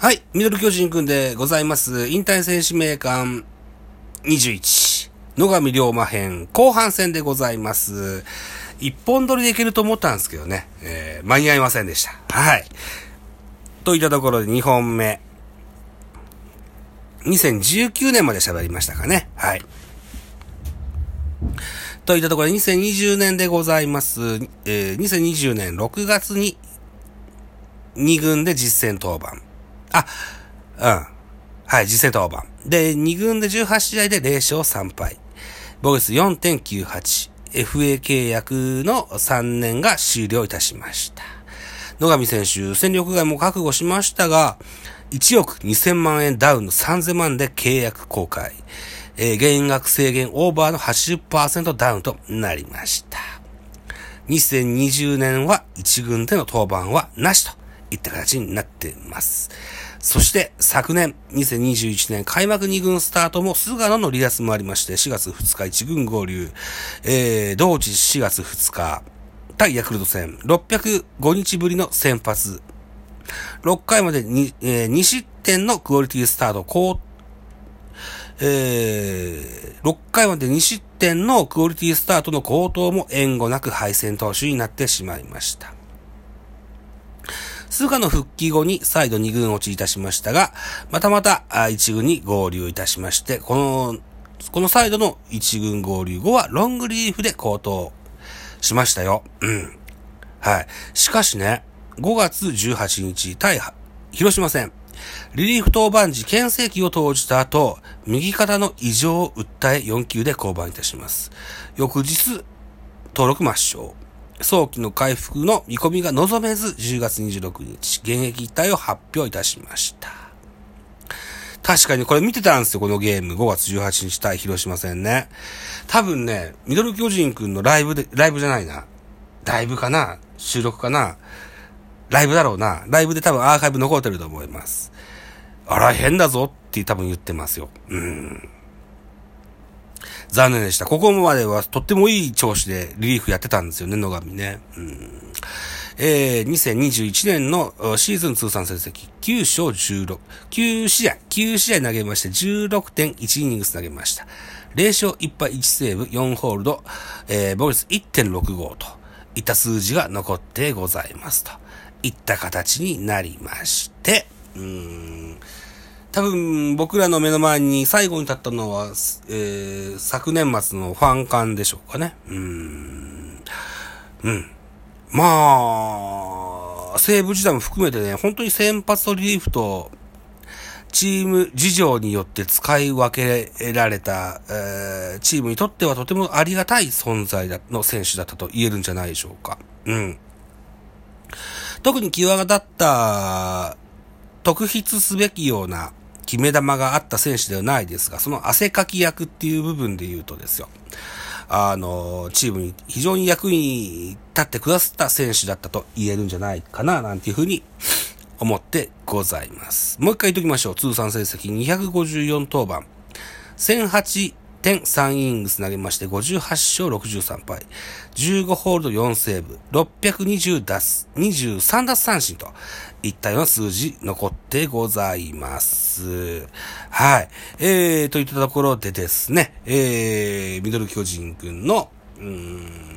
はい、ミドル巨人くんでございます。引退選手名鑑21、野上龍馬編後半戦でございます。一本撮りでいけると思ったんですけどね、えー、間に合いませんでした。はい。といったところで2本目。2019年まで喋りましたかね。はい。といったところで2020年でございます。えー、2020年6月に2軍で実戦登板。あ、うん。はい、実戦登板。で、2軍で18試合で0勝3敗。ボイス4.98。FA 契約の3年が終了いたしました。野上選手、戦力外も覚悟しましたが、1億2000万円ダウンの3000万で契約公開。えー、減額制限オーバーの80%ダウンとなりました。2020年は1軍での登板はなしといった形になっています。そして昨年2021年開幕2軍スタートも菅野の離脱もありまして4月2日1軍合流、えー、同時4月2日対ヤクルト戦605日ぶりの先発6回までに、えー、2失点のクオリティスタート高えー、6回まで2失点のクオリティスタートの高騰も援護なく敗戦投手になってしまいました。菅野復帰後に再度2軍落ちいたしましたが、またまた1軍に合流いたしまして、この、この再度の1軍合流後はロングリーフで高騰しましたよ。うん。はい。しかしね、5月18日、対広島戦、リリーフ登板時、牽制機を投じた後、右肩の異常を訴え4球で降板いたします。翌日、登録抹消。早期の回復の見込みが望めず、10月26日、現役一体を発表いたしました。確かにこれ見てたんですよ、このゲーム。5月18日対広島戦ね。多分ね、ミドル巨人くんのライブで、ライブじゃないな。ライブかな？収録かな？ライブだろうな。ライブで多分アーカイブ残ってると思います。あら、変だぞって多分言ってますよ。うん。残念でした。ここまではとってもいい調子でリリーフやってたんですよね、野上ね。うん。えー、2021年のシーズン通算成績9勝16、9試合、9試合投げまして16.1イニングス投げました。0勝1敗1セーブ4ホールド、えー、ボルス1.65といった数字が残ってございますといった形になりまして、うん多分僕らの目の前に最後に立ったのは、えー、昨年末のファンカンでしょうかね。うん。うん。まあ、西武時代も含めてね、本当に先発とリリーフと、チーム事情によって使い分けられた、えー、チームにとってはとてもありがたい存在だの選手だったと言えるんじゃないでしょうか。うん。特に際立った、特筆すべきような決め球があった選手ではないですが、その汗かき役っていう部分で言うとですよ。あの、チームに非常に役に立ってくださった選手だったと言えるんじゃないかな、なんていうふうに思ってございます。もう一回言っときましょう。通算成績254登板。点3イングス投げまして58勝63敗。15ホールド4セーブ。620打数、23奪三振といったような数字残ってございます。はい。えー、といったところでですね、えー、ミドル巨人軍の、うーん、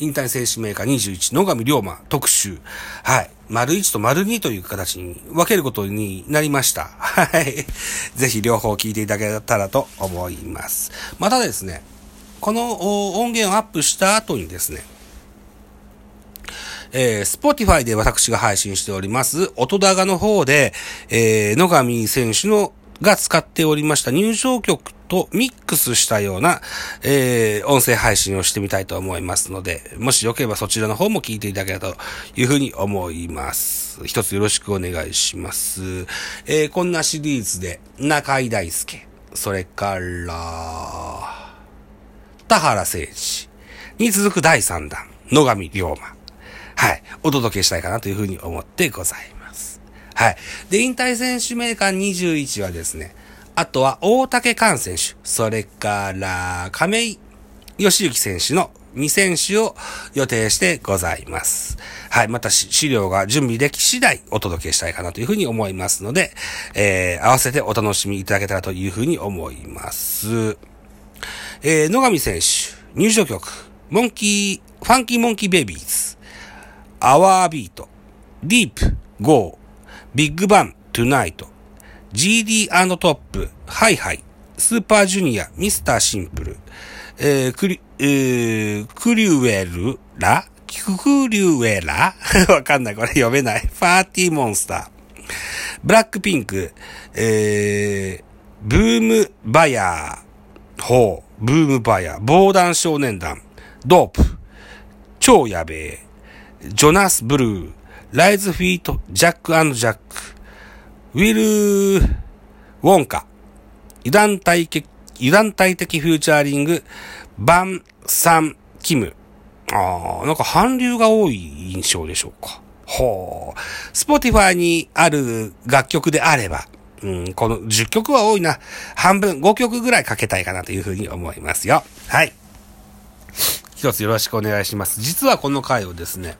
引退選手メーカー21、野上龍馬特集。はい。丸1と丸2という形に分けることになりました。はい。ぜひ両方聞いていただけたらと思います。またですね、この音源をアップした後にですね、えー、Spotify で私が配信しております、音高の方で、えー、野上選手のが使っておりました入場曲とミックスしたような、えー、音声配信をしてみたいと思いますので、もしよければそちらの方も聞いていただけたらというふうに思います。一つよろしくお願いします。えー、こんなシリーズで、中井大輔、それから、田原誠二に続く第3弾、野上龍馬。はい。お届けしたいかなというふうに思ってございます。はい。で、引退選手名鑑21はですね、あとは大竹寛選手、それから亀井義行選手の2選手を予定してございます。はい。また資料が準備でき次第お届けしたいかなというふうに思いますので、えー、合わせてお楽しみいただけたらというふうに思います。えー、野上選手、入場曲、モンキー、 Funky Monkey Babys、Our Beat、Deep、Go、BIGBANG、Tonight、 GD&TOP、High High、Super Junior、Mr. Simple、えー、クリ、えー、クリュエルラ？クリュエラ？わかんない。これ読めない。パーティーモンスター。ブラックピンク、えー、ブームバヤー、ほう、ブームバヤー、防弾少年団、ドープ、超やべえ、ジョナス・ブルー、ライズ・フィート、ジャックジャック、ウィル・ウォンカ、油断体的、油断体的フューチャーリング、バン・サン・キム。ああ、なんか韓流が多い印象でしょうか。ほう。スポティファイにある楽曲であれば、うん、この10曲は多いな。半分、5曲ぐらいかけたいかなというふうに思いますよ。はい。一つよろしくお願いします。実はこの回をですね、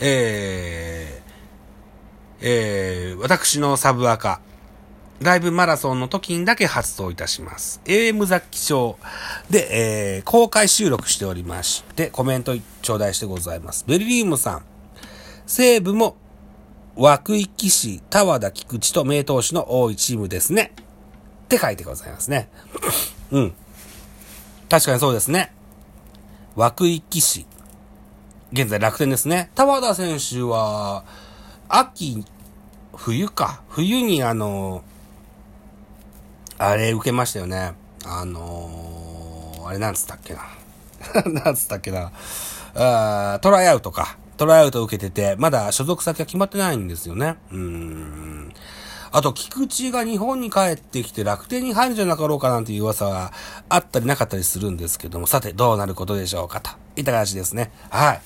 えー、えー、私のサブアカ、ライブマラソンの時にだけ発送いたします。AM 雑記帳で、えー、公開収録しておりまして、コメント頂戴してございます。ベリリウムさん、西武も、涌井騎士、田和田菊池と名投手の多いチームですね。って書いてございますね。うん。確かにそうですね。涌井騎士。現在楽天ですね。田和田選手は、秋、冬か。冬にあの、あれ受けましたよね。あのー、あれなんつったっけな。なんつったっけな。あトライアウトか。トライアウト受けてて、まだ所属先は決まってないんですよね。うん。あと、菊池が日本に帰ってきて楽天に入るんじゃなかろうかなんていう噂はあったりなかったりするんですけども、さて、どうなることでしょうかと。いった感じですね。はい。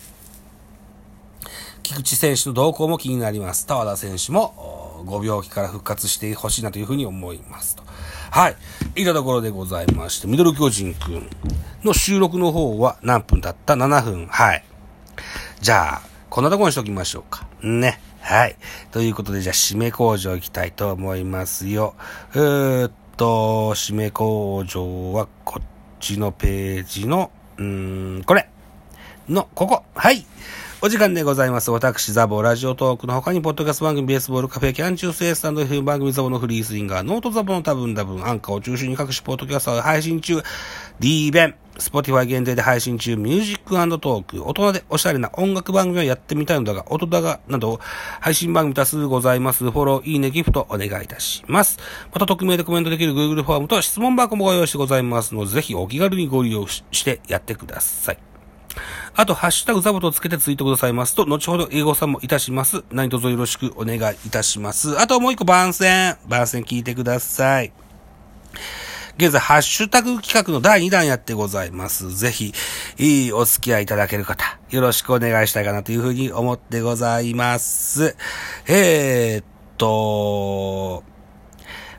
菊池選手の動向も気になります。田和田選手も、ご病気から復活してほしいなというふうに思いますと。はい。いたところでございまして、ミドル巨人くんの収録の方は何分だった ?7 分。はい。じゃあ、こんなところにしときましょうか。ね。はい。ということで、じゃあ、締め工場行きたいと思いますよ。えー、っと、締め工場はこっちのページの、うーん、これ。の、ここ。はい。お時間でございます。私、ザボ、ラジオトークの他に、ポッドキャスト番組、ベースボールカフェ、キャンチュースエースタンド F 番組、ザボのフリースインガー、ノートザボの多分多分、アンカーを中心に各種ポッドキャストが配信中、D 弁、スポティファイ限定で配信中、ミュージックトーク、大人でおしゃれな音楽番組をやってみたいのだが、音だが、など、配信番組多数ございます。フォロー、いいね、ギフトお願いいたします。また、匿名でコメントできる Google フォームと質問箱もご用意してございますので、ぜひお気軽にご利用してやってください。あと、ハッシュタグザボとつけてツイートくださいますと、後ほど英語さんもいたします。何卒よろしくお願いいたします。あともう一個番宣。番宣聞いてください。現在、ハッシュタグ企画の第2弾やってございます。ぜひ、いいお付き合いいただける方、よろしくお願いしたいかなというふうに思ってございます。えー、っと、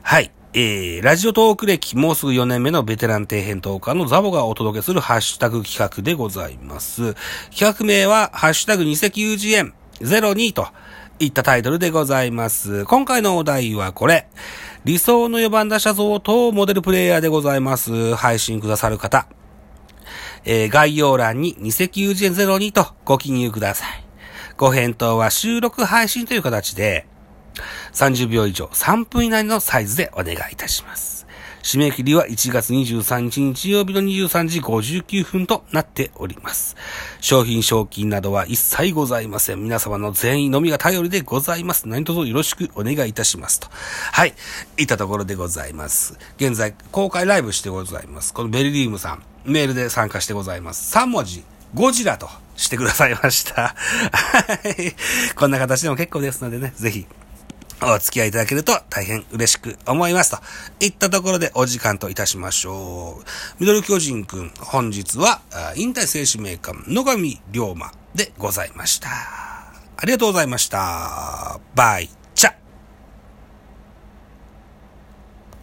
はい。えー、ラジオトーク歴もうすぐ4年目のベテラン底辺トーカーのザボがお届けするハッシュタグ企画でございます。企画名は、ハッシュタグ2090円02といったタイトルでございます。今回のお題はこれ。理想の4番打者像とモデルプレイヤーでございます。配信くださる方。えー、概要欄に2090円02とご記入ください。ご返答は収録配信という形で、30秒以上、3分以内のサイズでお願いいたします。締め切りは1月23日日曜日の23時59分となっております。商品賞金などは一切ございません。皆様の全員のみが頼りでございます。何卒よろしくお願いいたしますと。はい。いったところでございます。現在公開ライブしてございます。このベリリームさん、メールで参加してございます。3文字、ゴジラとしてくださいました。はい。こんな形でも結構ですのでね、ぜひお付き合いいただけると大変嬉しく思いますと。いったところでお時間といたしましょう。ミドル巨人くん、本日は、引退選手名鑑、野上龍馬でございました。ありがとうございました。バイ。